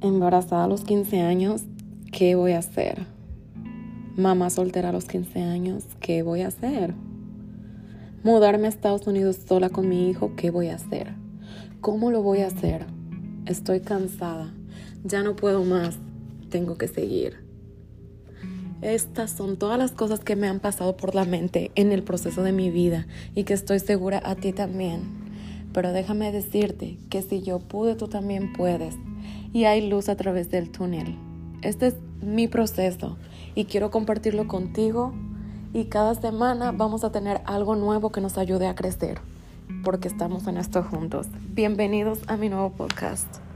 Embarazada a los 15 años, ¿qué voy a hacer? Mamá soltera a los 15 años, ¿qué voy a hacer? Mudarme a Estados Unidos sola con mi hijo, ¿qué voy a hacer? ¿Cómo lo voy a hacer? Estoy cansada, ya no puedo más, tengo que seguir. Estas son todas las cosas que me han pasado por la mente en el proceso de mi vida y que estoy segura a ti también. Pero déjame decirte que si yo pude, tú también puedes y hay luz a través del túnel. Este es mi proceso y quiero compartirlo contigo y cada semana vamos a tener algo nuevo que nos ayude a crecer porque estamos en esto juntos. Bienvenidos a mi nuevo podcast.